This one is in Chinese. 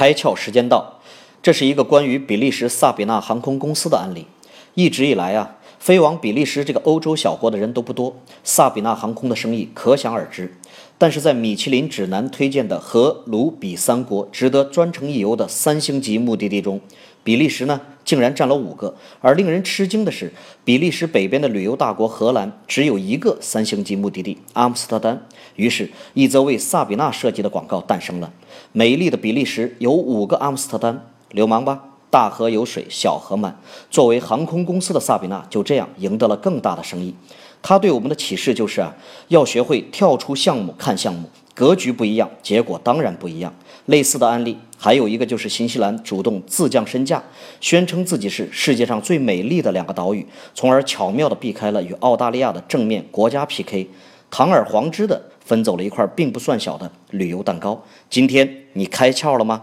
开窍时间到，这是一个关于比利时萨比纳航空公司的案例。一直以来啊，飞往比利时这个欧洲小国的人都不多，萨比纳航空的生意可想而知。但是在米其林指南推荐的和卢比三国值得专程一游的三星级目的地中，比利时呢竟然占了五个。而令人吃惊的是，比利时北边的旅游大国荷兰只有一个三星级目的地阿姆斯特丹。于是，一则为萨比娜设计的广告诞生了：美丽的比利时有五个阿姆斯特丹，流氓吧？大河有水，小河满。作为航空公司的萨比娜就这样赢得了更大的生意。他对我们的启示就是啊，要学会跳出项目看项目，格局不一样，结果当然不一样。类似的案例还有一个就是新西兰主动自降身价，宣称自己是世界上最美丽的两个岛屿，从而巧妙地避开了与澳大利亚的正面国家 PK，堂而皇之地分走了一块并不算小的旅游蛋糕。今天你开窍了吗？